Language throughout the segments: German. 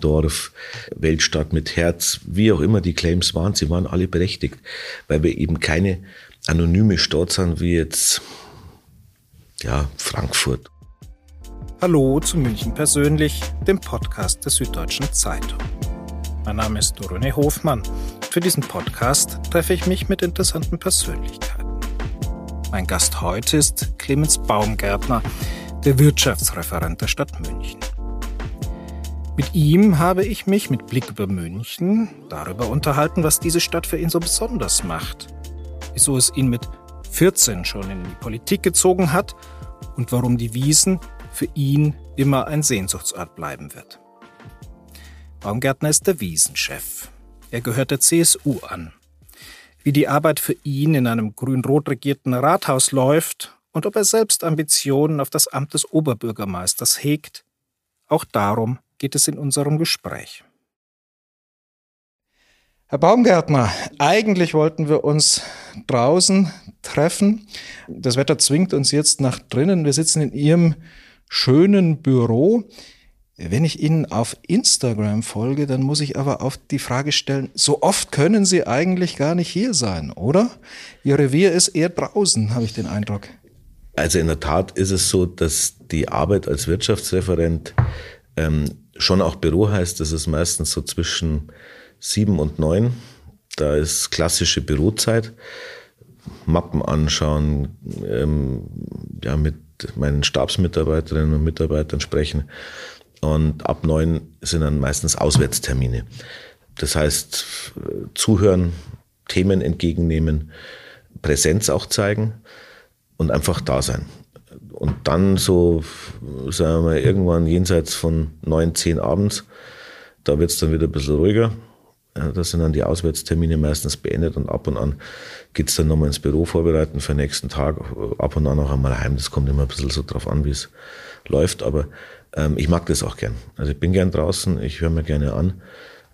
Mediendorf, Weltstadt mit Herz, wie auch immer die Claims waren, sie waren alle berechtigt, weil wir eben keine anonyme Stadt sind wie jetzt ja, Frankfurt. Hallo zu München persönlich, dem Podcast der Süddeutschen Zeitung. Mein Name ist René Hofmann. Für diesen Podcast treffe ich mich mit interessanten Persönlichkeiten. Mein Gast heute ist Clemens Baumgärtner, der Wirtschaftsreferent der Stadt München. Mit ihm habe ich mich mit Blick über München darüber unterhalten, was diese Stadt für ihn so besonders macht, wieso es ihn mit 14 schon in die Politik gezogen hat und warum die Wiesen für ihn immer ein Sehnsuchtsort bleiben wird. Baumgärtner ist der Wiesenchef. Er gehört der CSU an wie die Arbeit für ihn in einem grün-rot regierten Rathaus läuft und ob er selbst Ambitionen auf das Amt des Oberbürgermeisters hegt. Auch darum geht es in unserem Gespräch. Herr Baumgärtner, eigentlich wollten wir uns draußen treffen. Das Wetter zwingt uns jetzt nach drinnen. Wir sitzen in Ihrem schönen Büro. Wenn ich Ihnen auf Instagram folge, dann muss ich aber auf die Frage stellen, so oft können Sie eigentlich gar nicht hier sein, oder? Ihr Revier ist eher draußen, habe ich den Eindruck. Also in der Tat ist es so, dass die Arbeit als Wirtschaftsreferent ähm, schon auch Büro heißt. Das ist meistens so zwischen sieben und neun. Da ist klassische Bürozeit. Mappen anschauen, ähm, ja, mit meinen Stabsmitarbeiterinnen und Mitarbeitern sprechen. Und ab neun sind dann meistens Auswärtstermine. Das heißt, zuhören, Themen entgegennehmen, Präsenz auch zeigen und einfach da sein. Und dann so, sagen wir mal, irgendwann jenseits von neun, zehn abends, da wird es dann wieder ein bisschen ruhiger. Da sind dann die Auswärtstermine meistens beendet und ab und an geht es dann nochmal ins Büro vorbereiten für den nächsten Tag, ab und an auch einmal heim. Das kommt immer ein bisschen so drauf an, wie es läuft. Aber ähm, ich mag das auch gern. Also ich bin gern draußen, ich höre mir gerne an,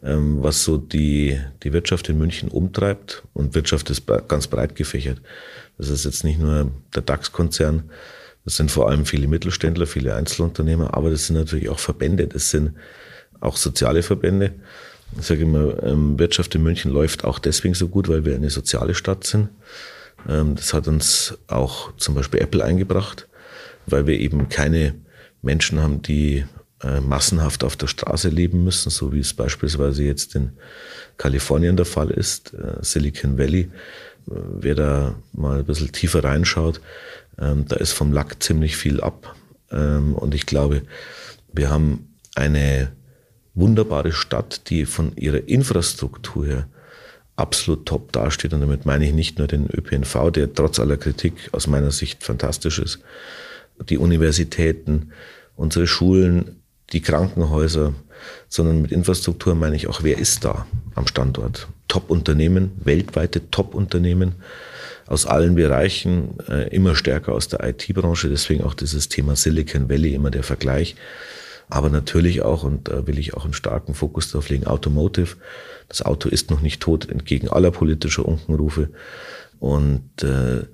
ähm, was so die, die Wirtschaft in München umtreibt. Und Wirtschaft ist ganz breit gefächert. Das ist jetzt nicht nur der DAX-Konzern, das sind vor allem viele Mittelständler, viele Einzelunternehmer, aber das sind natürlich auch Verbände, das sind auch soziale Verbände. Ich sage immer, ähm, Wirtschaft in München läuft auch deswegen so gut, weil wir eine soziale Stadt sind. Ähm, das hat uns auch zum Beispiel Apple eingebracht, weil wir eben keine Menschen haben, die äh, massenhaft auf der Straße leben müssen, so wie es beispielsweise jetzt in Kalifornien der Fall ist, äh, Silicon Valley. Wer da mal ein bisschen tiefer reinschaut, ähm, da ist vom Lack ziemlich viel ab. Ähm, und ich glaube, wir haben eine wunderbare Stadt, die von ihrer Infrastruktur her absolut top dasteht. Und damit meine ich nicht nur den ÖPNV, der trotz aller Kritik aus meiner Sicht fantastisch ist, die Universitäten, unsere Schulen, die Krankenhäuser, sondern mit Infrastruktur meine ich auch, wer ist da am Standort? Top-Unternehmen, weltweite Top-Unternehmen aus allen Bereichen, äh, immer stärker aus der IT-Branche, deswegen auch dieses Thema Silicon Valley, immer der Vergleich. Aber natürlich auch, und da will ich auch einen starken Fokus drauf legen, Automotive. Das Auto ist noch nicht tot, entgegen aller politischer Unkenrufe. Und äh,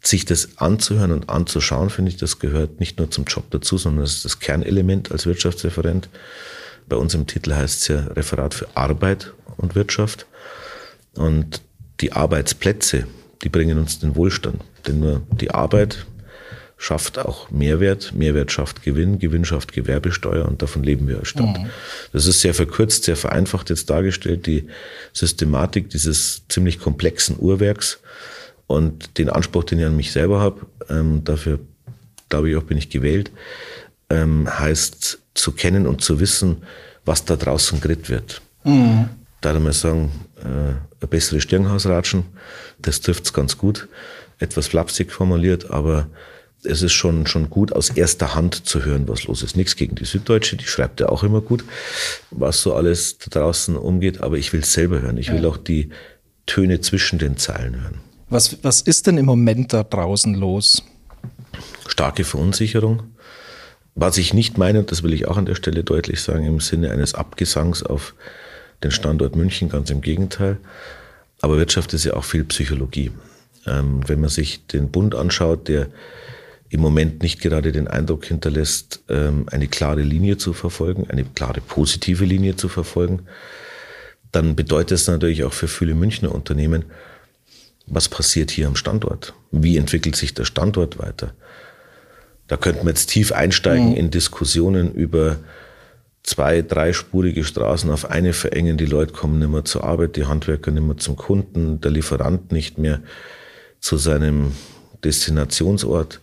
sich das anzuhören und anzuschauen, finde ich, das gehört nicht nur zum Job dazu, sondern das ist das Kernelement als Wirtschaftsreferent. Bei uns im Titel heißt es ja Referat für Arbeit und Wirtschaft. Und die Arbeitsplätze, die bringen uns den Wohlstand. Denn nur die Arbeit schafft auch Mehrwert, Mehrwert schafft Gewinn, Gewinn schafft Gewerbesteuer und davon leben wir als Stadt. Mhm. Das ist sehr verkürzt, sehr vereinfacht jetzt dargestellt, die Systematik dieses ziemlich komplexen Uhrwerks. Und den Anspruch, den ich an mich selber habe, ähm, dafür glaube ich auch bin ich gewählt, ähm, heißt zu kennen und zu wissen, was da draußen grit wird. Mhm. Da mal sagen, eine bessere Stirnhausratschen, das trifft es ganz gut. Etwas flapsig formuliert, aber es ist schon, schon gut, aus erster Hand zu hören, was los ist. Nichts gegen die Süddeutsche, die schreibt ja auch immer gut, was so alles da draußen umgeht, aber ich will es selber hören. Ich will auch die Töne zwischen den Zeilen hören. Was, was ist denn im Moment da draußen los? Starke Verunsicherung. Was ich nicht meine, und das will ich auch an der Stelle deutlich sagen, im Sinne eines Abgesangs auf den Standort München, ganz im Gegenteil. Aber Wirtschaft ist ja auch viel Psychologie. Ähm, wenn man sich den Bund anschaut, der im Moment nicht gerade den Eindruck hinterlässt, ähm, eine klare Linie zu verfolgen, eine klare positive Linie zu verfolgen, dann bedeutet es natürlich auch für viele Münchner Unternehmen, was passiert hier am Standort? Wie entwickelt sich der Standort weiter? Da könnten wir jetzt tief einsteigen mhm. in Diskussionen über zwei, dreispurige Straßen auf eine verengen. Die Leute kommen nicht mehr zur Arbeit, die Handwerker nicht mehr zum Kunden, der Lieferant nicht mehr zu seinem Destinationsort.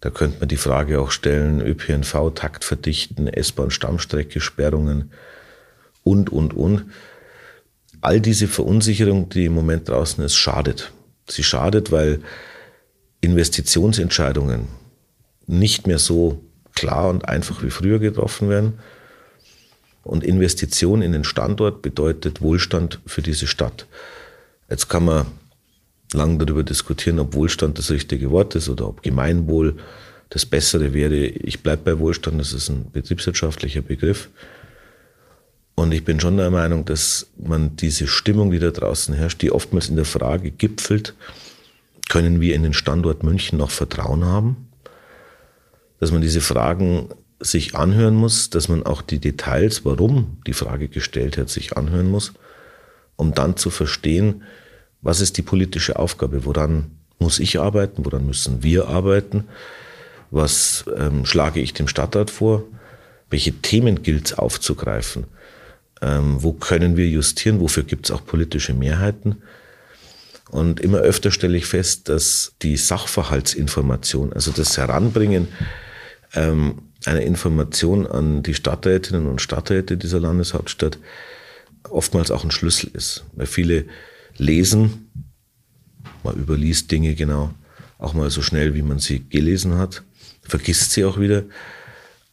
Da könnte man die Frage auch stellen, ÖPNV, Takt verdichten, S-Bahn, Stammstrecke, Sperrungen und, und, und. All diese Verunsicherung, die im Moment draußen ist, schadet. Sie schadet, weil Investitionsentscheidungen nicht mehr so klar und einfach wie früher getroffen werden. Und Investition in den Standort bedeutet Wohlstand für diese Stadt. Jetzt kann man lang darüber diskutieren, ob Wohlstand das richtige Wort ist oder ob Gemeinwohl das Bessere wäre. Ich bleibe bei Wohlstand, das ist ein betriebswirtschaftlicher Begriff. Und ich bin schon der Meinung, dass man diese Stimmung, die da draußen herrscht, die oftmals in der Frage gipfelt, können wir in den Standort München noch Vertrauen haben? Dass man diese Fragen sich anhören muss, dass man auch die Details, warum die Frage gestellt hat, sich anhören muss, um dann zu verstehen, was ist die politische Aufgabe? Woran muss ich arbeiten? Woran müssen wir arbeiten? Was ähm, schlage ich dem Stadtrat vor? Welche Themen gilt es aufzugreifen? Ähm, wo können wir justieren? Wofür gibt es auch politische Mehrheiten? Und immer öfter stelle ich fest, dass die Sachverhaltsinformation, also das Heranbringen ähm, einer Information an die Stadträtinnen und Stadträte dieser Landeshauptstadt oftmals auch ein Schlüssel ist. Weil viele lesen. Man überliest Dinge genau auch mal so schnell, wie man sie gelesen hat, vergisst sie auch wieder.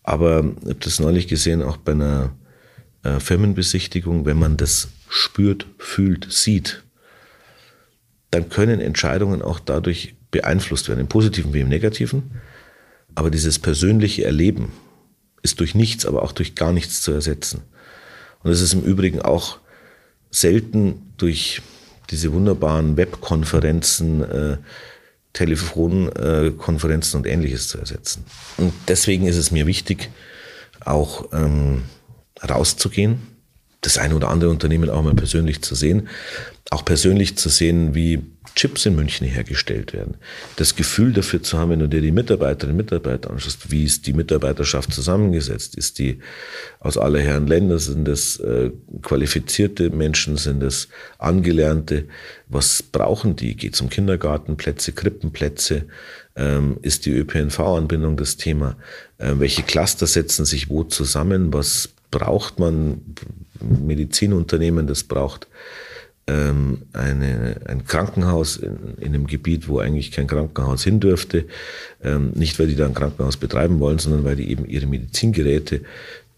Aber ich habe das neulich gesehen, auch bei einer äh, Firmenbesichtigung, wenn man das spürt, fühlt, sieht, dann können Entscheidungen auch dadurch beeinflusst werden, im positiven wie im negativen. Aber dieses persönliche Erleben ist durch nichts, aber auch durch gar nichts zu ersetzen. Und es ist im Übrigen auch selten durch diese wunderbaren Webkonferenzen, äh, Telefonkonferenzen und ähnliches zu ersetzen. Und deswegen ist es mir wichtig, auch ähm, rauszugehen, das eine oder andere Unternehmen auch mal persönlich zu sehen, auch persönlich zu sehen, wie Chips in München hergestellt werden. Das Gefühl dafür zu haben, wenn du dir die Mitarbeiterinnen und Mitarbeiter anschaust, wie ist die Mitarbeiterschaft zusammengesetzt? Ist die aus aller Herren Länder? Sind es äh, qualifizierte Menschen? Sind es Angelernte? Was brauchen die? Geht es um Kindergartenplätze, Krippenplätze? Ähm, ist die ÖPNV-Anbindung das Thema? Äh, welche Cluster setzen sich wo zusammen? Was braucht man? Medizinunternehmen, das braucht ähm, eine, ein Krankenhaus in, in, einem Gebiet, wo eigentlich kein Krankenhaus hin dürfte. Ähm, nicht, weil die da ein Krankenhaus betreiben wollen, sondern weil die eben ihre Medizingeräte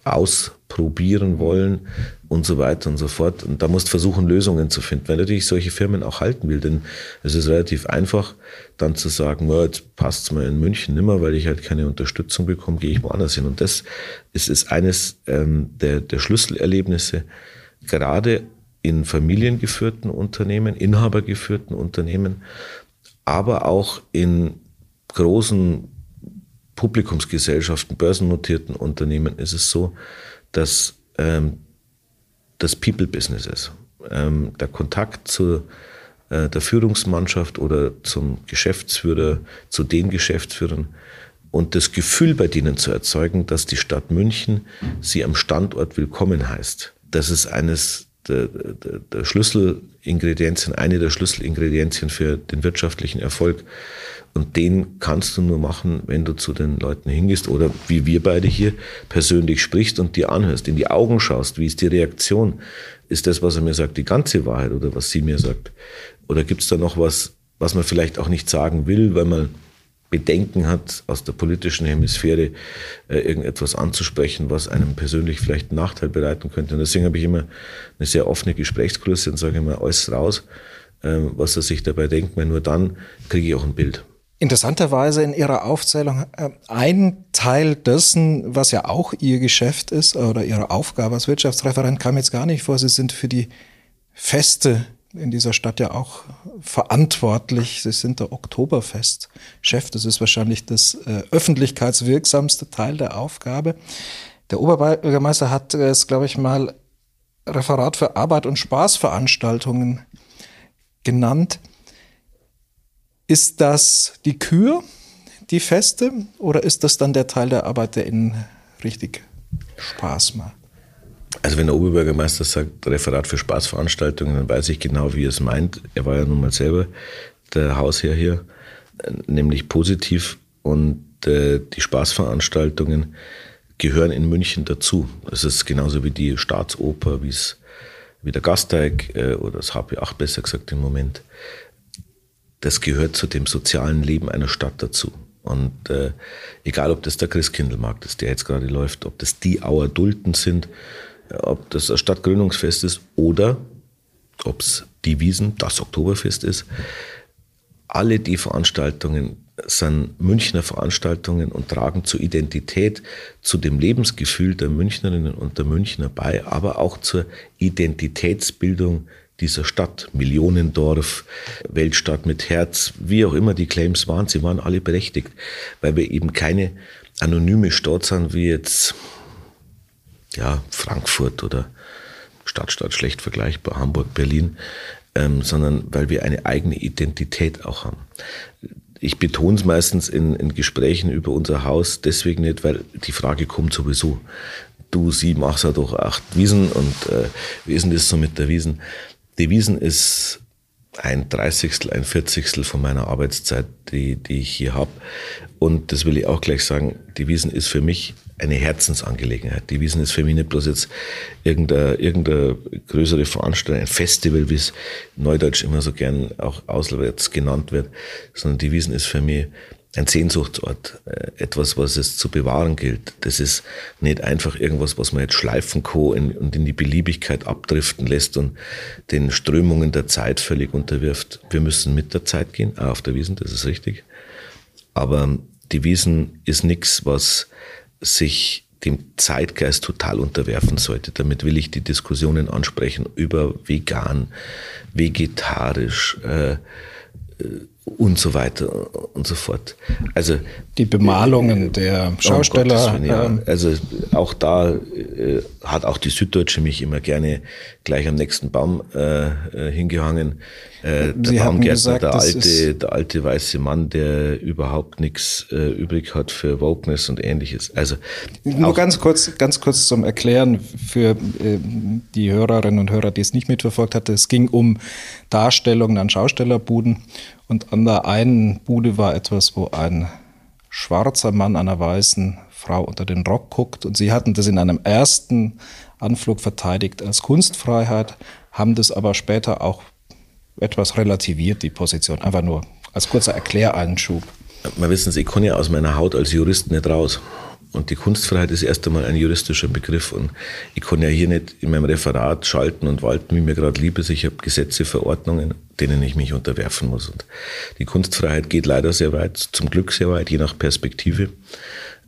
ausprobieren wollen und so weiter und so fort. Und da musst du versuchen, Lösungen zu finden, weil natürlich solche Firmen auch halten will. Denn es ist relativ einfach, dann zu sagen, oh, jetzt passt es mir in München nimmer, weil ich halt keine Unterstützung bekomme, gehe ich woanders hin. Und das ist, ist eines ähm, der, der Schlüsselerlebnisse, gerade in familiengeführten Unternehmen, inhabergeführten Unternehmen, aber auch in großen Publikumsgesellschaften, börsennotierten Unternehmen ist es so, dass ähm, das People-Business ist. Ähm, der Kontakt zu äh, der Führungsmannschaft oder zum Geschäftsführer, zu den Geschäftsführern und das Gefühl bei denen zu erzeugen, dass die Stadt München sie am Standort willkommen heißt. Das ist eines der, der, der Schlüsselingredienzien, eine der Schlüsselingredienzien für den wirtschaftlichen Erfolg. Und den kannst du nur machen, wenn du zu den Leuten hingehst oder wie wir beide hier persönlich sprichst und dir anhörst, in die Augen schaust. Wie ist die Reaktion? Ist das, was er mir sagt, die ganze Wahrheit oder was sie mir sagt? Oder gibt es da noch was, was man vielleicht auch nicht sagen will, weil man Bedenken hat, aus der politischen Hemisphäre äh, irgendetwas anzusprechen, was einem persönlich vielleicht einen Nachteil bereiten könnte. Und deswegen habe ich immer eine sehr offene Gesprächsgröße und sage immer alles raus, äh, was er sich dabei denkt, weil nur dann kriege ich auch ein Bild. Interessanterweise in Ihrer Aufzählung äh, ein Teil dessen, was ja auch Ihr Geschäft ist oder Ihre Aufgabe als Wirtschaftsreferent, kam jetzt gar nicht vor. Sie sind für die feste in dieser Stadt ja auch verantwortlich. Sie sind der Oktoberfestchef. Das ist wahrscheinlich das äh, öffentlichkeitswirksamste Teil der Aufgabe. Der Oberbürgermeister hat es, glaube ich, mal Referat für Arbeit und Spaßveranstaltungen genannt. Ist das die Kür, die Feste, oder ist das dann der Teil der Arbeit, der Ihnen richtig Spaß macht? Also wenn der Oberbürgermeister sagt, Referat für Spaßveranstaltungen, dann weiß ich genau, wie er es meint. Er war ja nun mal selber der Hausherr hier, nämlich positiv. Und äh, die Spaßveranstaltungen gehören in München dazu. Es ist genauso wie die Staatsoper, wie es wie der Gasteig äh, oder das HP8 besser gesagt im Moment. Das gehört zu dem sozialen Leben einer Stadt dazu. Und äh, egal, ob das der Christkindlmarkt ist, der jetzt gerade läuft, ob das die Auer Dulten sind, ob das das Stadtgründungsfest ist oder ob es die Wiesen, das Oktoberfest ist. Alle die Veranstaltungen sind Münchner Veranstaltungen und tragen zur Identität, zu dem Lebensgefühl der Münchnerinnen und der Münchner bei, aber auch zur Identitätsbildung dieser Stadt, Millionendorf, Weltstadt mit Herz, wie auch immer die Claims waren, sie waren alle berechtigt, weil wir eben keine anonyme Stadt sind, wie jetzt ja, Frankfurt oder Stadtstadt schlecht vergleichbar, Hamburg, Berlin, ähm, sondern weil wir eine eigene Identität auch haben. Ich betone es meistens in, in Gesprächen über unser Haus deswegen nicht, weil die Frage kommt sowieso. Du, sie machst ja doch acht Wiesen und äh, wie ist denn das so mit der Wiesen? Die Wiesen ist ein Dreißigstel, ein Vierzigstel von meiner Arbeitszeit, die, die ich hier habe. Und das will ich auch gleich sagen, die Wiesen ist für mich eine Herzensangelegenheit. Die Wiesen ist für mich nicht bloß jetzt irgendeine, irgendeine größere Veranstaltung, ein Festival, wie es neudeutsch immer so gern auch auswärts genannt wird, sondern die Wiesen ist für mich ein Sehnsuchtsort, äh, etwas, was es zu bewahren gilt. Das ist nicht einfach irgendwas, was man jetzt schleifen kann und in die Beliebigkeit abdriften lässt und den Strömungen der Zeit völlig unterwirft. Wir müssen mit der Zeit gehen, auch auf der Wiesen, das ist richtig. Aber die Wiesen ist nichts, was sich dem Zeitgeist total unterwerfen sollte. Damit will ich die Diskussionen ansprechen über vegan, vegetarisch, äh, äh und so weiter und so fort. Also die Bemalungen der oh Schausteller. Um ja. Ähm, also auch da äh, hat auch die Süddeutsche mich immer gerne gleich am nächsten Baum äh, äh hingehangen. Äh, der Sie Baumgärtner, gesagt, der alte, der alte weiße Mann, der überhaupt nichts äh, übrig hat für Wokeness und ähnliches. Also nur ganz kurz, ganz kurz zum Erklären für äh, die Hörerinnen und Hörer, die es nicht mitverfolgt hatte. Es ging um Darstellungen an Schaustellerbuden und an der einen Bude war etwas, wo ein schwarzer Mann einer weißen Frau unter den Rock guckt. Und sie hatten das in einem ersten Anflug verteidigt als Kunstfreiheit, haben das aber später auch etwas relativiert, die Position. Einfach nur als kurzer Erkläreinschub. Man wissen Sie, ich kann ja aus meiner Haut als Jurist nicht raus. Und die Kunstfreiheit ist erst einmal ein juristischer Begriff. Und ich kann ja hier nicht in meinem Referat schalten und walten, wie mir gerade lieb ist. Ich habe Gesetze, Verordnungen, denen ich mich unterwerfen muss. Und die Kunstfreiheit geht leider sehr weit, zum Glück sehr weit, je nach Perspektive.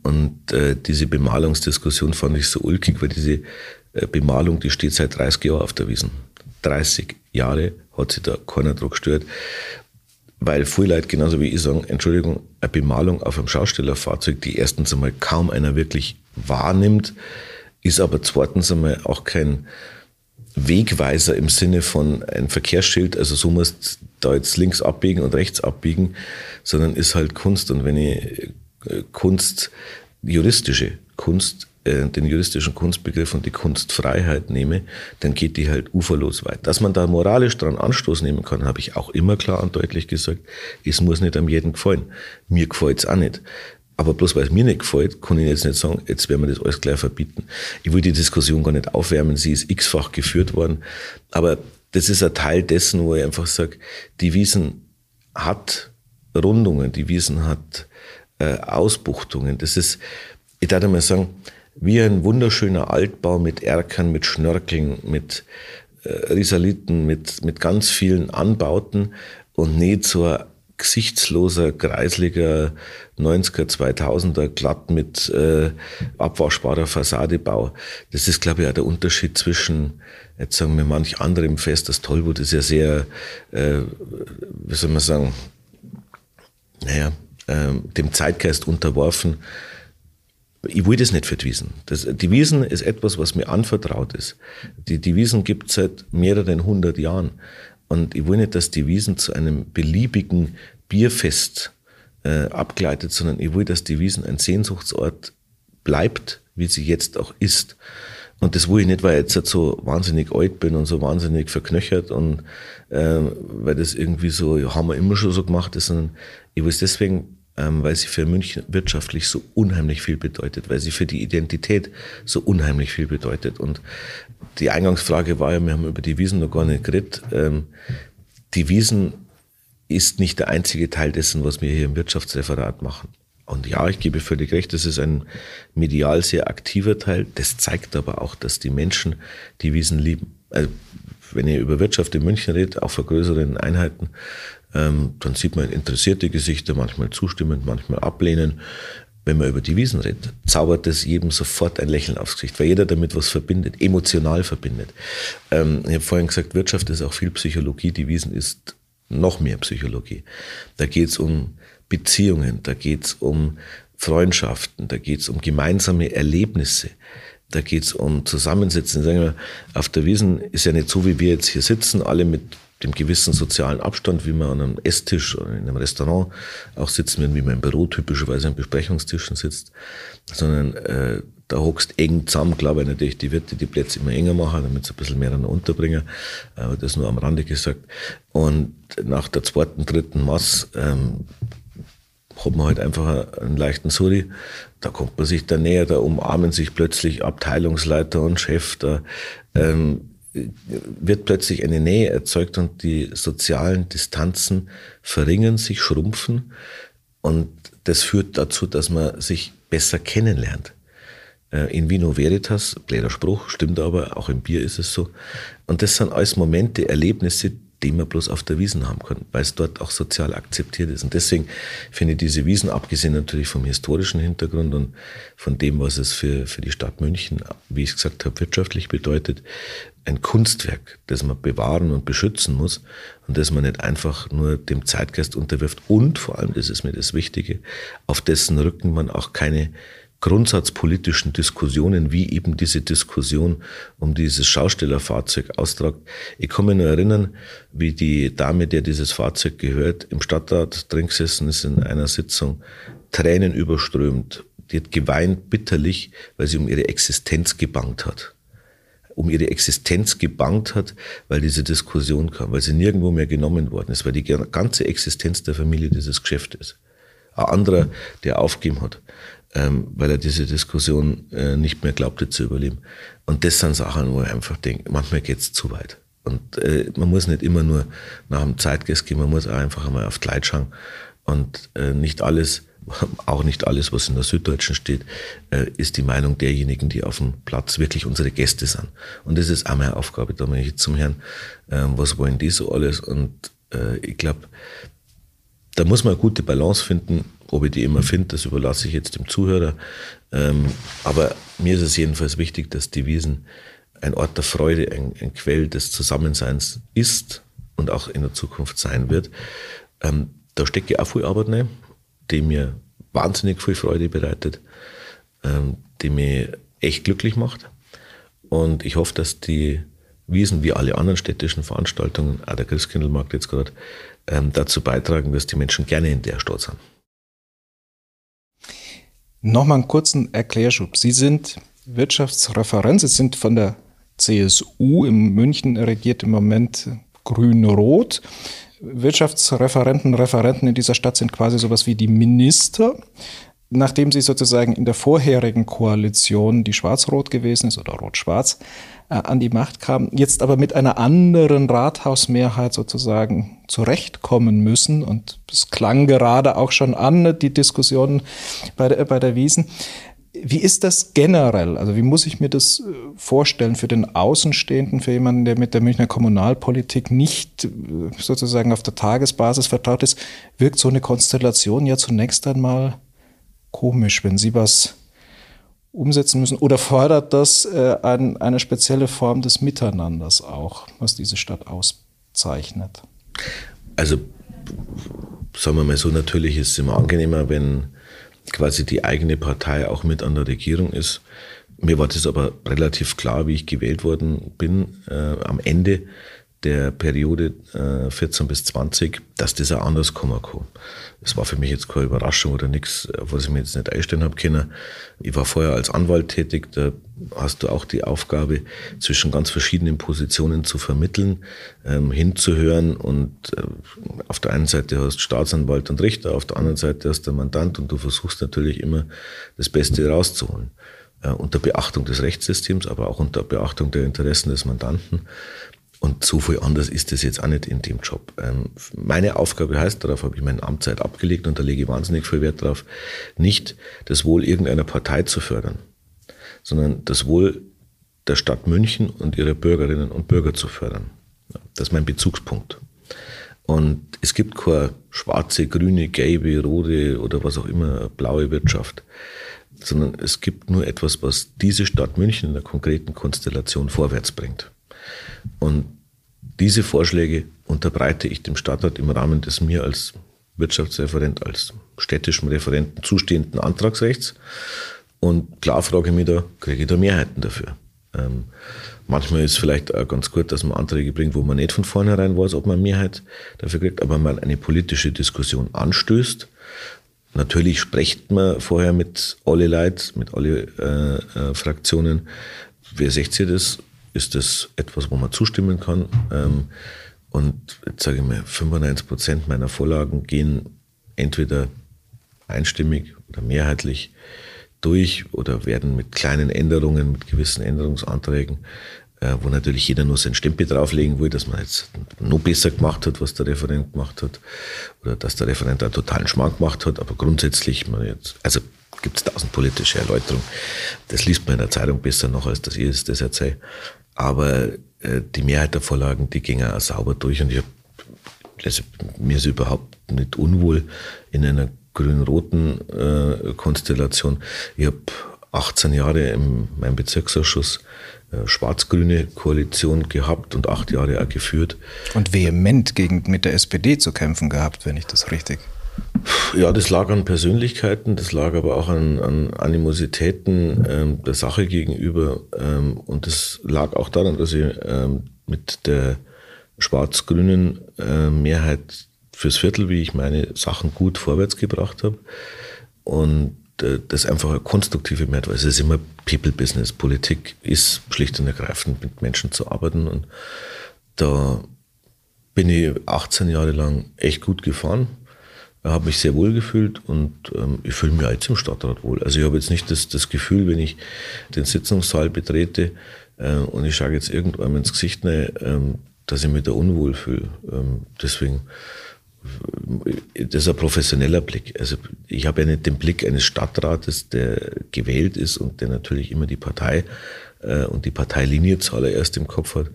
Und äh, diese Bemalungsdiskussion fand ich so ulkig, weil diese äh, Bemalung, die steht seit 30 Jahren auf der Wiesen. 30 Jahre hat sich da keiner Druck gestört. Weil viele Leute genauso wie ich sagen, Entschuldigung, eine Bemalung auf einem Schaustellerfahrzeug, die erstens einmal kaum einer wirklich wahrnimmt, ist aber zweitens einmal auch kein Wegweiser im Sinne von ein Verkehrsschild, also so musst da jetzt links abbiegen und rechts abbiegen, sondern ist halt Kunst. Und wenn ich äh, Kunst, juristische Kunst den juristischen Kunstbegriff und die Kunstfreiheit nehme, dann geht die halt uferlos weit. Dass man da moralisch dran Anstoß nehmen kann, habe ich auch immer klar und deutlich gesagt. Es muss nicht am jeden gefallen. Mir gefällt es auch nicht. Aber bloß weil es mir nicht gefällt, kann ich jetzt nicht sagen, jetzt werden wir das alles gleich verbieten. Ich will die Diskussion gar nicht aufwärmen, sie ist x-fach geführt worden. Aber das ist ein Teil dessen, wo ich einfach sage, die Wiesen hat Rundungen, die Wiesen hat äh, Ausbuchtungen. Das ist, ich darf mal sagen, wie ein wunderschöner Altbau mit Erkern, mit Schnörkeln, mit äh, Risaliten, mit, mit ganz vielen Anbauten und nicht so ein gesichtsloser, kreisliger 90er, 2000er, glatt mit äh, abwaschbarer Fassadebau. Das ist, glaube ich, auch der Unterschied zwischen, jetzt sagen wir manch anderem Fest, das Tollwut ist ja sehr, äh, wie soll man sagen, naja, äh, dem Zeitgeist unterworfen. Ich will das nicht für die Wiesen. Das, die Wiesen ist etwas, was mir anvertraut ist. Die, die Wiesen gibt es seit mehreren hundert Jahren. Und ich will nicht, dass die Wiesen zu einem beliebigen Bierfest äh, abgleitet, sondern ich will, dass die Wiesen ein Sehnsuchtsort bleibt, wie sie jetzt auch ist. Und das will ich nicht, weil ich jetzt so wahnsinnig alt bin und so wahnsinnig verknöchert und äh, weil das irgendwie so, ja, haben wir immer schon so gemacht ist, sondern ich will es deswegen, weil sie für München wirtschaftlich so unheimlich viel bedeutet, weil sie für die Identität so unheimlich viel bedeutet. Und die Eingangsfrage war ja, wir haben über die Wiesen noch gar nicht geredet. Ähm, die Wiesen ist nicht der einzige Teil dessen, was wir hier im Wirtschaftsreferat machen. Und ja, ich gebe völlig recht, das ist ein medial sehr aktiver Teil. Das zeigt aber auch, dass die Menschen die Wiesen lieben. Also, wenn ihr über Wirtschaft in München redet, auch für größeren Einheiten, ähm, dann sieht man interessierte Gesichter, manchmal zustimmend, manchmal ablehnend. Wenn man über die Wiesen redet, zaubert es jedem sofort ein Lächeln aufs Gesicht, weil jeder damit was verbindet, emotional verbindet. Ähm, ich habe vorhin gesagt, Wirtschaft ist auch viel Psychologie, die Wiesen ist noch mehr Psychologie. Da geht es um Beziehungen, da geht es um Freundschaften, da geht es um gemeinsame Erlebnisse, da geht es um Zusammensitzen. Wir, auf der Wiesen ist ja nicht so, wie wir jetzt hier sitzen, alle mit dem gewissen sozialen Abstand, wie man an einem Esstisch oder in einem Restaurant auch sitzen würden, wie man im Büro typischerweise an Besprechungstischen sitzt, sondern äh, da hockst eng zusammen, glaube ich natürlich, die Wirte die Plätze immer enger machen, damit sie ein bisschen mehr unterbringen, aber das nur am Rande gesagt. Und nach der zweiten, dritten Mass ähm, hat man halt einfach einen leichten Suri. Da kommt man sich da näher, da umarmen sich plötzlich Abteilungsleiter und Chef, da ähm, wird plötzlich eine Nähe erzeugt und die sozialen Distanzen verringern sich, schrumpfen. Und das führt dazu, dass man sich besser kennenlernt. Äh, in Vino Veritas, blöder Spruch, stimmt aber, auch im Bier ist es so. Und das sind alles Momente, Erlebnisse, den man bloß auf der Wiesen haben kann, weil es dort auch sozial akzeptiert ist. Und deswegen finde ich diese Wiesen, abgesehen natürlich vom historischen Hintergrund und von dem, was es für, für die Stadt München, wie ich es gesagt habe, wirtschaftlich bedeutet, ein Kunstwerk, das man bewahren und beschützen muss und das man nicht einfach nur dem Zeitgeist unterwirft und vor allem, das ist mir das Wichtige, auf dessen Rücken man auch keine grundsatzpolitischen Diskussionen, wie eben diese Diskussion um dieses Schaustellerfahrzeug austragt. Ich kann mich nur erinnern, wie die Dame, der dieses Fahrzeug gehört, im Stadtrat drin gesessen ist in einer Sitzung, Tränen überströmt. Die hat geweint bitterlich, weil sie um ihre Existenz gebangt hat. Um ihre Existenz gebangt hat, weil diese Diskussion kam, weil sie nirgendwo mehr genommen worden ist, weil die ganze Existenz der Familie dieses Geschäft ist. Ein anderer, der aufgeben hat ähm, weil er diese Diskussion äh, nicht mehr glaubte zu überleben. Und das sind Sachen, wo ich einfach denke, manchmal geht's zu weit. Und äh, man muss nicht immer nur nach dem Zeitgeist gehen, man muss auch einfach einmal auf die schauen. Und äh, nicht alles, auch nicht alles, was in der Süddeutschen steht, äh, ist die Meinung derjenigen, die auf dem Platz wirklich unsere Gäste sind. Und das ist auch meine Aufgabe, da bin ich zum Herrn, äh, was wollen die so alles? Und äh, ich glaube, da muss man eine gute Balance finden. Ob ich die immer finde, das überlasse ich jetzt dem Zuhörer. Ähm, aber mir ist es jedenfalls wichtig, dass die Wiesen ein Ort der Freude, ein, ein Quell des Zusammenseins ist und auch in der Zukunft sein wird. Ähm, da stecke ich auch viel Arbeit rein, die mir wahnsinnig viel Freude bereitet, ähm, die mich echt glücklich macht. Und ich hoffe, dass die Wiesen wie alle anderen städtischen Veranstaltungen, auch der Christkindlmarkt jetzt gerade, ähm, dazu beitragen, dass die Menschen gerne in der Stadt sind. Nochmal einen kurzen Erklärschub. Sie sind Wirtschaftsreferent, Sie sind von der CSU in München regiert im Moment grün-rot. Wirtschaftsreferenten, Referenten in dieser Stadt sind quasi sowas wie die Minister nachdem sie sozusagen in der vorherigen Koalition, die schwarz-rot gewesen ist oder rot-schwarz, äh, an die Macht kam, jetzt aber mit einer anderen Rathausmehrheit sozusagen zurechtkommen müssen. Und es klang gerade auch schon an, die Diskussion bei der, bei der Wiesen. Wie ist das generell? Also wie muss ich mir das äh, vorstellen für den Außenstehenden, für jemanden, der mit der Münchner Kommunalpolitik nicht äh, sozusagen auf der Tagesbasis vertraut ist, wirkt so eine Konstellation ja zunächst einmal komisch, wenn Sie was umsetzen müssen? Oder fordert das äh, ein, eine spezielle Form des Miteinanders auch, was diese Stadt auszeichnet? Also sagen wir mal so, natürlich ist es immer angenehmer, wenn quasi die eigene Partei auch mit an der Regierung ist. Mir war das aber relativ klar, wie ich gewählt worden bin, äh, am Ende der Periode äh, 14 bis 20, dass das auch anders kommen kann. Das war für mich jetzt keine Überraschung oder nichts, was ich mir jetzt nicht einstellen habe können. Ich war vorher als Anwalt tätig, da hast du auch die Aufgabe, zwischen ganz verschiedenen Positionen zu vermitteln, ähm, hinzuhören und äh, auf der einen Seite hast du Staatsanwalt und Richter, auf der anderen Seite hast du Mandant und du versuchst natürlich immer das Beste rauszuholen. Äh, unter Beachtung des Rechtssystems, aber auch unter Beachtung der Interessen des Mandanten. Und so viel anders ist es jetzt auch nicht in dem Job. Ähm, meine Aufgabe heißt, darauf habe ich meine Amtszeit abgelegt und da lege ich wahnsinnig viel Wert drauf, nicht das Wohl irgendeiner Partei zu fördern, sondern das Wohl der Stadt München und ihrer Bürgerinnen und Bürger zu fördern. Das ist mein Bezugspunkt. Und es gibt keine schwarze, grüne, gelbe, rote oder was auch immer, blaue Wirtschaft, sondern es gibt nur etwas, was diese Stadt München in der konkreten Konstellation vorwärts bringt. Und diese Vorschläge unterbreite ich dem Stadtrat im Rahmen des mir als Wirtschaftsreferent, als städtischem Referenten zustehenden Antragsrechts. Und klar frage ich mich da, kriege ich da Mehrheiten dafür? Ähm, manchmal ist es vielleicht auch ganz gut, dass man Anträge bringt, wo man nicht von vornherein weiß, ob man Mehrheit dafür kriegt, aber man eine politische Diskussion anstößt. Natürlich spricht man vorher mit alle Leuten, mit alle äh, äh, Fraktionen. Wer seht ihr das? Ist das etwas, wo man zustimmen kann. Ähm, und jetzt sage ich mal, 95 Prozent meiner Vorlagen gehen entweder einstimmig oder mehrheitlich durch oder werden mit kleinen Änderungen, mit gewissen Änderungsanträgen, äh, wo natürlich jeder nur seinen Stempel drauflegen will, dass man jetzt noch besser gemacht hat, was der Referent gemacht hat, oder dass der Referent einen totalen Schmark gemacht hat, aber grundsätzlich man jetzt, also gibt es tausend politische Erläuterungen. Das liest man in der Zeitung besser noch, als dass ich das erzähle. Aber äh, die Mehrheit der Vorlagen, die ging auch sauber durch und ich hab, also, mir ist überhaupt nicht unwohl in einer grün-roten äh, Konstellation. Ich habe 18 Jahre in meinem Bezirksausschuss äh, schwarz-grüne Koalition gehabt und acht Jahre auch geführt. Und vehement gegen, mit der SPD zu kämpfen gehabt, wenn ich das richtig ja, das lag an Persönlichkeiten, das lag aber auch an, an Animositäten ähm, der Sache gegenüber. Ähm, und das lag auch daran, dass ich ähm, mit der schwarz-grünen äh, Mehrheit fürs Viertel, wie ich meine Sachen gut vorwärts gebracht habe. Und äh, das einfach eine konstruktive Mehrheit war. Es ist immer People-Business. Politik ist schlicht und ergreifend mit Menschen zu arbeiten. Und da bin ich 18 Jahre lang echt gut gefahren habe mich sehr wohl gefühlt und ähm, ich fühle mich jetzt im Stadtrat wohl. Also ich habe jetzt nicht das, das Gefühl, wenn ich den Sitzungssaal betrete äh, und ich schaue jetzt irgendwann ins Gesicht rein, ähm, dass ich mich da unwohl fühle. Ähm, deswegen, äh, das ist ein professioneller Blick. Also ich habe ja nicht den Blick eines Stadtrates, der gewählt ist und der natürlich immer die Partei äh, und die Parteilinie zuallererst im Kopf hat.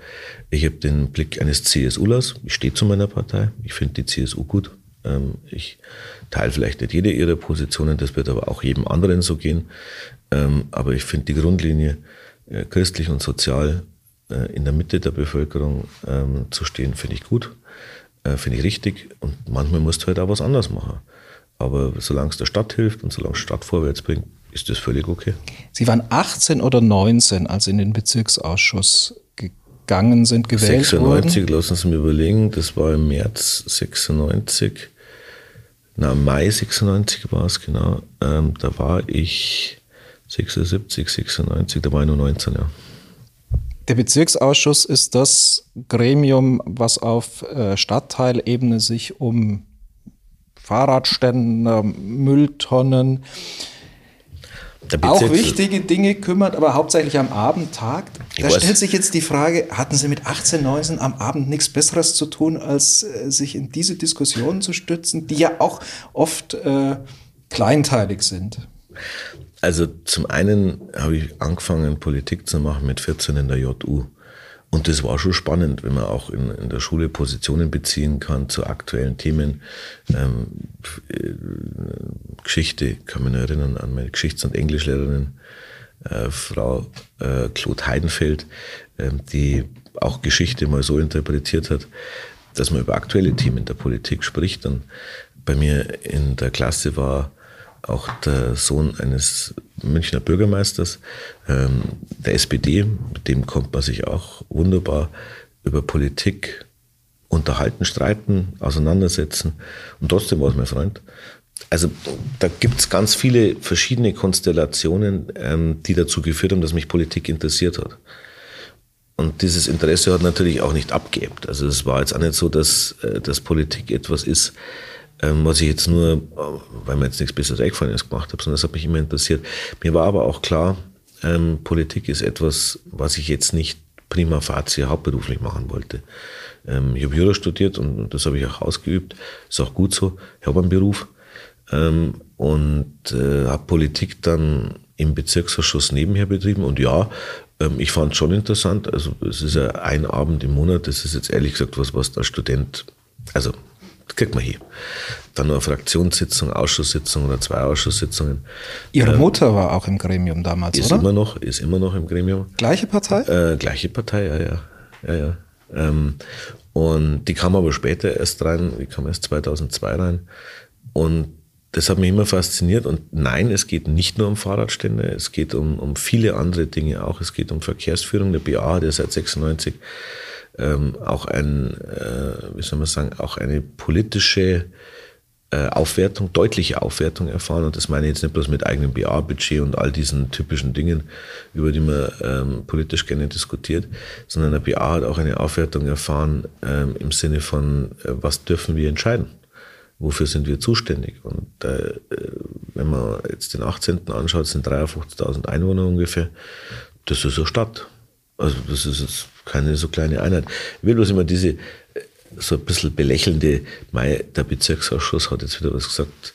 Ich habe den Blick eines CSUlers. Ich stehe zu meiner Partei. Ich finde die CSU gut. Ähm, ich teile vielleicht nicht jede ihrer Positionen, das wird aber auch jedem anderen so gehen. Ähm, aber ich finde die Grundlinie, äh, christlich und sozial äh, in der Mitte der Bevölkerung ähm, zu stehen, finde ich gut, äh, finde ich richtig. Und manchmal musst du halt auch was anders machen. Aber solange es der Stadt hilft und solange es Stadt vorwärts bringt, ist das völlig okay. Sie waren 18 oder 19, als Sie in den Bezirksausschuss gegangen sind, gewählt 96, wurden? 96, lassen Sie mich überlegen, das war im März 96 na, Mai 96 war es, genau. Ähm, da war ich 76, 96, da war ich nur 19, ja. Der Bezirksausschuss ist das Gremium, was auf äh, Stadtteilebene sich um Fahrradständer, Mülltonnen, auch wichtige Dinge kümmert, aber hauptsächlich am Abend tagt. Da stellt sich jetzt die Frage, hatten Sie mit 18, 19 am Abend nichts Besseres zu tun, als äh, sich in diese Diskussionen zu stützen, die ja auch oft äh, kleinteilig sind? Also zum einen habe ich angefangen, Politik zu machen mit 14 in der JU. Und das war schon spannend, wenn man auch in, in der Schule Positionen beziehen kann zu aktuellen Themen. Ähm, äh, Geschichte, kann mich erinnern an meine Geschichts- und Englischlehrerin, äh, Frau äh, Claude Heidenfeld, äh, die auch Geschichte mal so interpretiert hat, dass man über aktuelle Themen der Politik spricht. Und bei mir in der Klasse war auch der Sohn eines Münchner Bürgermeisters, ähm, der SPD, mit dem kommt man sich auch wunderbar über Politik unterhalten, streiten, auseinandersetzen. Und trotzdem war es mein Freund. Also da gibt es ganz viele verschiedene Konstellationen, ähm, die dazu geführt haben, dass mich Politik interessiert hat. Und dieses Interesse hat natürlich auch nicht abgeebt. Also es war jetzt auch nicht so, dass, äh, dass Politik etwas ist, ähm, was ich jetzt nur, weil mir jetzt nichts Besseres eingefallen ist, gemacht habe, sondern das hat mich immer interessiert. Mir war aber auch klar, ähm, Politik ist etwas, was ich jetzt nicht prima facie hauptberuflich machen wollte. Ähm, ich habe Jura studiert und das habe ich auch ausgeübt. Ist auch gut so. Ich habe einen Beruf ähm, und äh, habe Politik dann im Bezirksausschuss nebenher betrieben. Und ja, ähm, ich fand es schon interessant. Also es ist ja ein Abend im Monat. Das ist jetzt ehrlich gesagt was, was der Student, also das kriegt man hier. Dann noch eine Fraktionssitzung, Ausschusssitzung oder zwei Ausschusssitzungen. Ihre ähm, Mutter war auch im Gremium damals, ist oder? Immer noch, ist immer noch im Gremium. Gleiche Partei? Äh, gleiche Partei, ja, ja. ja, ja. Ähm, und die kam aber später erst rein, die kam erst 2002 rein. Und das hat mich immer fasziniert. Und nein, es geht nicht nur um Fahrradstände, es geht um, um viele andere Dinge auch. Es geht um Verkehrsführung. Der BA, der seit 96 ähm, auch ein, äh, wie soll man sagen, auch eine politische äh, Aufwertung, deutliche Aufwertung erfahren. Und das meine ich jetzt nicht bloß mit eigenem BA-Budget und all diesen typischen Dingen, über die man ähm, politisch gerne diskutiert, sondern der BA hat auch eine Aufwertung erfahren ähm, im Sinne von, äh, was dürfen wir entscheiden? Wofür sind wir zuständig? Und äh, wenn man jetzt den 18. anschaut, sind 53.000 Einwohner ungefähr. Das ist eine Stadt. Also das ist jetzt keine so kleine Einheit. Ich will bloß immer diese äh, so ein bisschen belächelnde, Mai, der Bezirksausschuss hat jetzt wieder was gesagt,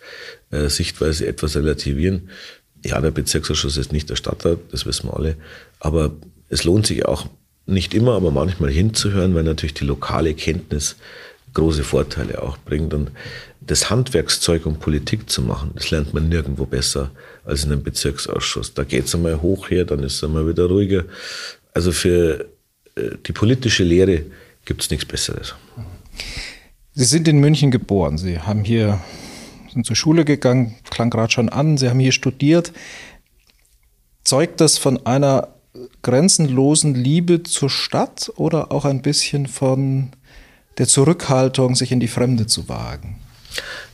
äh, Sichtweise etwas relativieren. Ja, der Bezirksausschuss ist nicht der Stadtrat, das wissen wir alle. Aber es lohnt sich auch nicht immer, aber manchmal hinzuhören, weil natürlich die lokale Kenntnis große Vorteile auch bringt. Und das Handwerkszeug, um Politik zu machen, das lernt man nirgendwo besser als in einem Bezirksausschuss. Da geht es einmal hoch her, dann ist es einmal wieder ruhiger. Also für die politische Lehre gibt es nichts Besseres. Sie sind in München geboren. Sie haben hier, sind zur Schule gegangen, klang gerade schon an, Sie haben hier studiert. Zeugt das von einer grenzenlosen Liebe zur Stadt oder auch ein bisschen von der Zurückhaltung, sich in die Fremde zu wagen?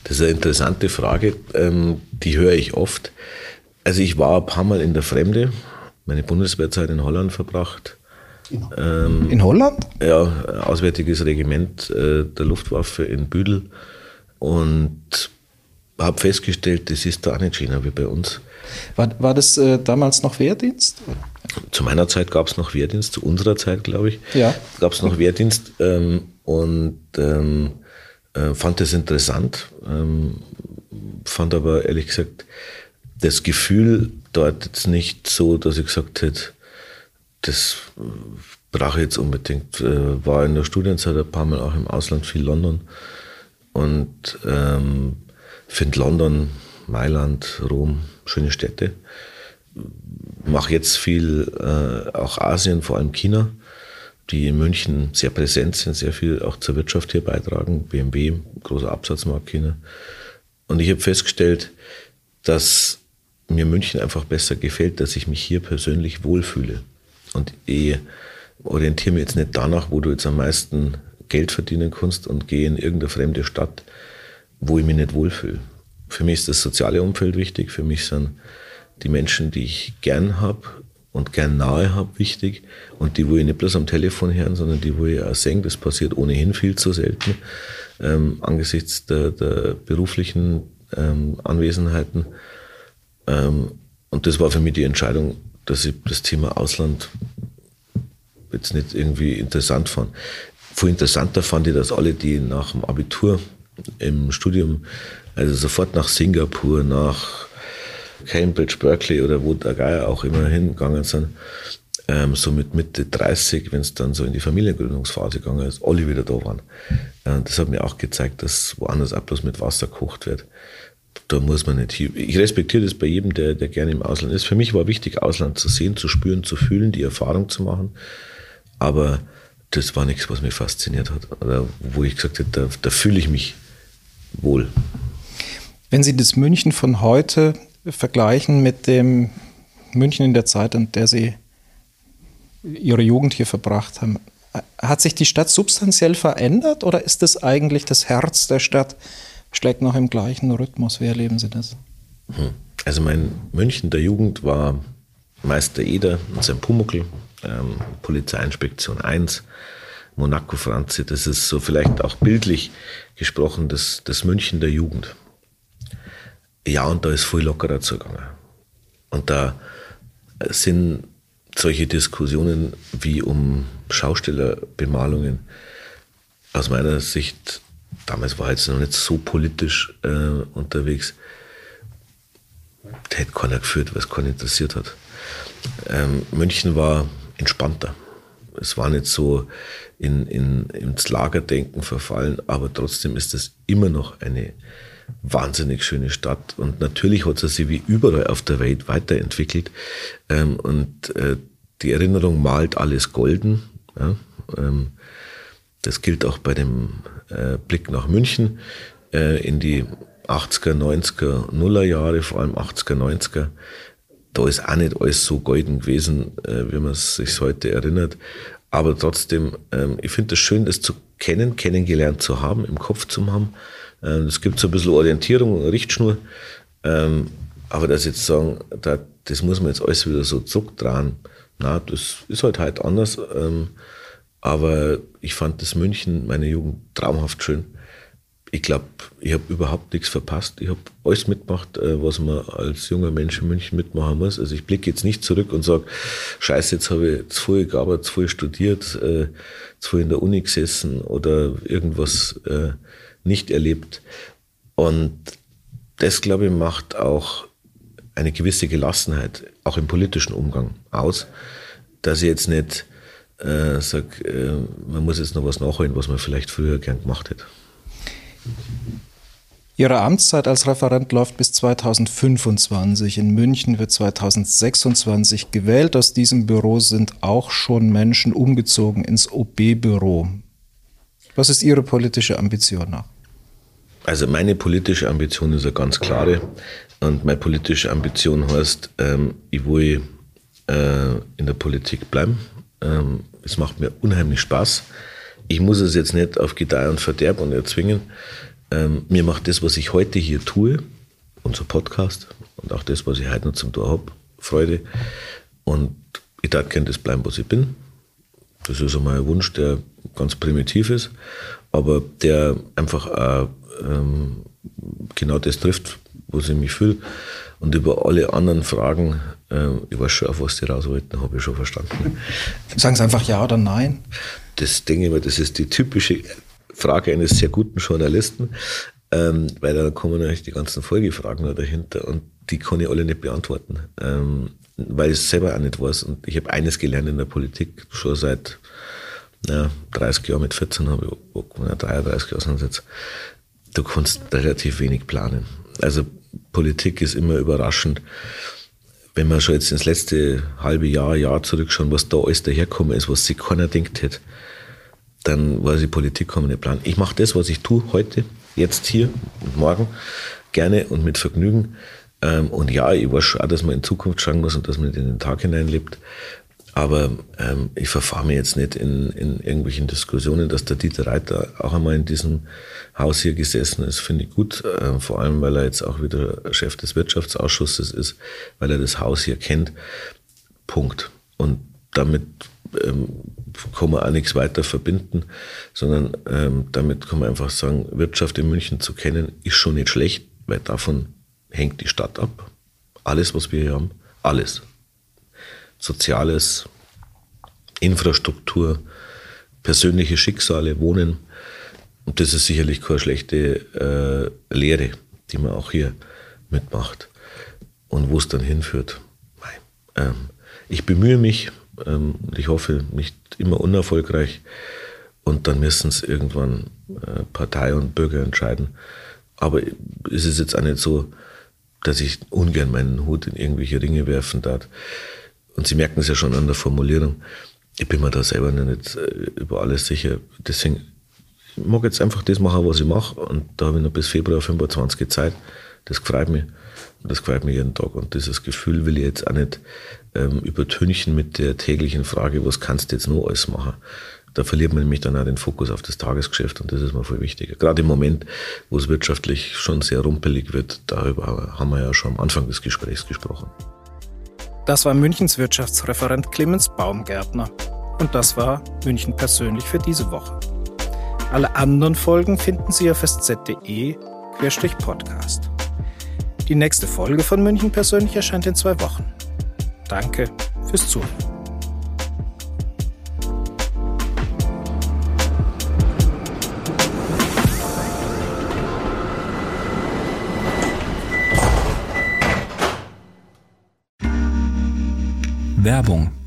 Das ist eine interessante Frage, ähm, die höre ich oft. Also ich war ein paar Mal in der Fremde, meine Bundeswehrzeit in Holland verbracht. Ähm, in Holland? Ja, Auswärtiges Regiment äh, der Luftwaffe in Büdel. Und habe festgestellt, das ist da nicht schöner wie bei uns. War, war das äh, damals noch Wehrdienst? Zu meiner Zeit gab es noch Wehrdienst, zu unserer Zeit, glaube ich, ja. gab es noch Wehrdienst ähm, und ähm, äh, fand das interessant, ähm, fand aber ehrlich gesagt das Gefühl dort jetzt nicht so, dass ich gesagt hätte, das brauche ich jetzt unbedingt. Äh, war in der Studienzeit ein paar Mal auch im Ausland, viel London. Und ähm, finde London, Mailand, Rom schöne Städte. Mache jetzt viel äh, auch Asien, vor allem China, die in München sehr präsent sind, sehr viel auch zur Wirtschaft hier beitragen. BMW, großer Absatzmarkt China. Und ich habe festgestellt, dass mir München einfach besser gefällt, dass ich mich hier persönlich wohlfühle. Und ich orientiere mich jetzt nicht danach, wo du jetzt am meisten Geld verdienen kannst und gehe in irgendeine fremde Stadt, wo ich mich nicht wohlfühle. Für mich ist das soziale Umfeld wichtig. Für mich sind die Menschen, die ich gern habe und gern nahe habe, wichtig. Und die, wo ich nicht bloß am Telefon hören, sondern die, wo ich auch sehen, das passiert ohnehin viel zu selten, ähm, angesichts der, der beruflichen ähm, Anwesenheiten. Ähm, und das war für mich die Entscheidung, dass ich das Thema Ausland jetzt nicht irgendwie interessant fand. Viel interessanter fand ich, dass alle, die nach dem Abitur im Studium, also sofort nach Singapur, nach Cambridge, Berkeley oder wo der Geier auch immer hingegangen sind, ähm, so mit Mitte 30, wenn es dann so in die Familiengründungsphase gegangen ist, alle wieder da waren. Äh, das hat mir auch gezeigt, dass woanders auch bloß mit Wasser gekocht wird. Da muss man nicht. Ich respektiere das bei jedem, der, der gerne im Ausland ist. Für mich war wichtig, Ausland zu sehen, zu spüren, zu fühlen, die Erfahrung zu machen. Aber das war nichts, was mich fasziniert hat. Oder wo ich gesagt habe, da, da fühle ich mich wohl. Wenn Sie das München von heute vergleichen mit dem München in der Zeit, in der Sie Ihre Jugend hier verbracht haben, hat sich die Stadt substanziell verändert oder ist es eigentlich das Herz der Stadt, schlägt noch im gleichen Rhythmus? Wie erleben Sie das? Hm. Also mein München der Jugend war Meister Eder und sein Pumuckl, ähm, Polizeiinspektion 1, Monaco Franzi. Das ist so vielleicht auch bildlich gesprochen das, das München der Jugend. Ja, und da ist viel lockerer zugegangen. Und da sind solche Diskussionen wie um Schaustellerbemalungen aus meiner Sicht, damals war jetzt noch nicht so politisch äh, unterwegs, der hätte keiner geführt, was keinen interessiert hat. Ähm, München war entspannter. Es war nicht so in, in, ins Lagerdenken verfallen, aber trotzdem ist es immer noch eine wahnsinnig schöne Stadt. Und natürlich hat sie sich wie überall auf der Welt weiterentwickelt. Ähm, und äh, die Erinnerung malt alles golden. Ja? Ähm, das gilt auch bei dem äh, Blick nach München äh, in die 80er, 90er, Nuller Jahre, vor allem 80er, 90er. Da ist auch nicht alles so golden gewesen, äh, wie man es sich heute erinnert. Aber trotzdem, ähm, ich finde es schön, das zu kennen, kennengelernt zu haben, im Kopf zu haben. Ähm, es gibt so ein bisschen Orientierung, Richtschnur. Ähm, aber das jetzt sagen, da, das muss man jetzt alles wieder so zuck dran. Na, das ist halt halt anders. Ähm, aber ich fand das München, meine Jugend, traumhaft schön. Ich glaube, ich habe überhaupt nichts verpasst. Ich habe alles mitgemacht, äh, was man als junger Mensch in München mitmachen muss. Also ich blicke jetzt nicht zurück und sage, scheiße, jetzt habe ich zu viel gearbeitet, zu viel studiert, äh, zu viel in der Uni gesessen oder irgendwas äh, nicht erlebt. Und das, glaube ich, macht auch eine gewisse Gelassenheit, auch im politischen Umgang aus, dass ich jetzt nicht äh, sage, äh, man muss jetzt noch was nachholen, was man vielleicht früher gern gemacht hätte. Ihre Amtszeit als Referent läuft bis 2025. In München wird 2026 gewählt. Aus diesem Büro sind auch schon Menschen umgezogen ins OB-Büro. Was ist Ihre politische Ambition noch? Also meine politische Ambition ist eine ganz klare. Und meine politische Ambition heißt, ähm, ich will äh, in der Politik bleiben. Ähm, es macht mir unheimlich Spaß. Ich muss es jetzt nicht auf Gedeih und Verderb und erzwingen. Ähm, mir macht das, was ich heute hier tue, unser Podcast und auch das, was ich heute noch zum Tor habe, Freude. Und ich darf gerne das bleiben, was ich bin. Das ist einmal ein Wunsch, der ganz primitiv ist, aber der einfach auch ähm, genau das trifft, wo ich mich fühle. Und über alle anderen Fragen, äh, ich weiß schon, auf was die raus wollten, habe ich schon verstanden. Sagen Sie einfach ja oder nein. Das denke ich mir, das ist die typische Frage eines sehr guten Journalisten, ähm, weil da kommen natürlich die ganzen Folgefragen dahinter und die kann ich alle nicht beantworten, ähm, weil ich es selber auch nicht weiß. Und ich habe eines gelernt in der Politik, schon seit ja, 30 Jahren, mit 14 habe ich, ja, 33 Jahre sind jetzt, du kannst relativ wenig planen. Also Politik ist immer überraschend. Wenn man schon jetzt ins letzte halbe Jahr, Jahr zurückschauen, was da alles daherkommen ist, was sich keiner denkt hätte, dann weiß ich, Politik kann man nicht planen. Ich mache das, was ich tue heute, jetzt hier und morgen, gerne und mit Vergnügen. Ähm, und ja, ich weiß schon auch, dass man in Zukunft schauen muss und dass man in den Tag hineinlebt. Aber ähm, ich verfahre mich jetzt nicht in, in irgendwelchen Diskussionen, dass der Dieter Reiter auch einmal in diesem Haus hier gesessen ist, finde ich gut. Äh, vor allem, weil er jetzt auch wieder Chef des Wirtschaftsausschusses ist, weil er das Haus hier kennt. Punkt. Und damit ähm, kann man auch nichts weiter verbinden, sondern ähm, damit kann man einfach sagen, Wirtschaft in München zu kennen, ist schon nicht schlecht, weil davon hängt die Stadt ab. Alles, was wir hier haben, alles. Soziales, Infrastruktur, persönliche Schicksale, Wohnen. Und das ist sicherlich keine schlechte äh, Lehre, die man auch hier mitmacht. Und wo es dann hinführt, ähm, ich bemühe mich, ähm, ich hoffe nicht immer unerfolgreich. Und dann müssen es irgendwann äh, Partei und Bürger entscheiden. Aber ist es jetzt auch nicht so, dass ich ungern meinen Hut in irgendwelche Ringe werfen darf. Und Sie merken es ja schon an der Formulierung. Ich bin mir da selber nicht äh, über alles sicher. Deswegen ich mag jetzt einfach das machen, was ich mache. Und da habe ich noch bis Februar 25 Zeit. Das freut mich. Das freut mich jeden Tag. Und dieses Gefühl will ich jetzt auch nicht ähm, übertünchen mit der täglichen Frage, was kannst du jetzt noch alles machen? Da verliert man nämlich dann auch den Fokus auf das Tagesgeschäft und das ist mir voll wichtig. Gerade im Moment, wo es wirtschaftlich schon sehr rumpelig wird, darüber haben wir ja schon am Anfang des Gesprächs gesprochen. Das war Münchens Wirtschaftsreferent Clemens Baumgärtner. Und das war München persönlich für diese Woche. Alle anderen Folgen finden Sie auf sz.de-podcast. Die nächste Folge von München persönlich erscheint in zwei Wochen. Danke fürs Zuhören. Werbung.